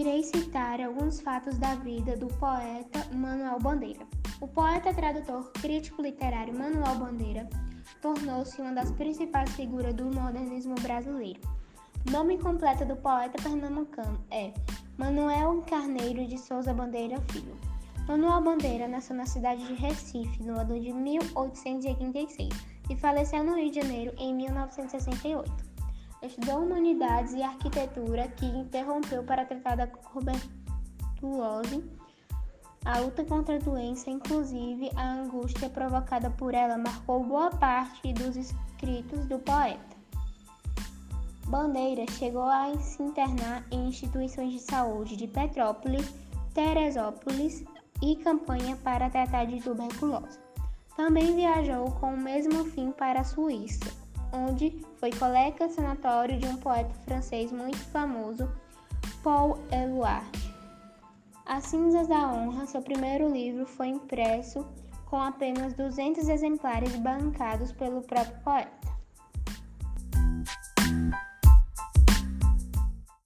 irei citar alguns fatos da vida do poeta Manuel Bandeira. O poeta, tradutor, crítico literário Manuel Bandeira tornou-se uma das principais figuras do modernismo brasileiro. Nome completo do poeta pernambucano é Manuel Carneiro de Souza Bandeira Filho. Manuel Bandeira nasceu na cidade de Recife no ano de 1886 e faleceu no Rio de Janeiro em 1968. Estudou Humanidades e Arquitetura, que interrompeu para tratar da tuberculose a luta contra a doença, inclusive a angústia provocada por ela, marcou boa parte dos escritos do poeta. Bandeira chegou a se internar em instituições de saúde de Petrópolis, Teresópolis e campanha para tratar de tuberculose. Também viajou com o mesmo fim para a Suíça, onde foi colega sanatório de um poeta francês muito famoso, Paul Eluard. As Cinzas da Honra, seu primeiro livro, foi impresso com apenas 200 exemplares bancados pelo próprio poeta.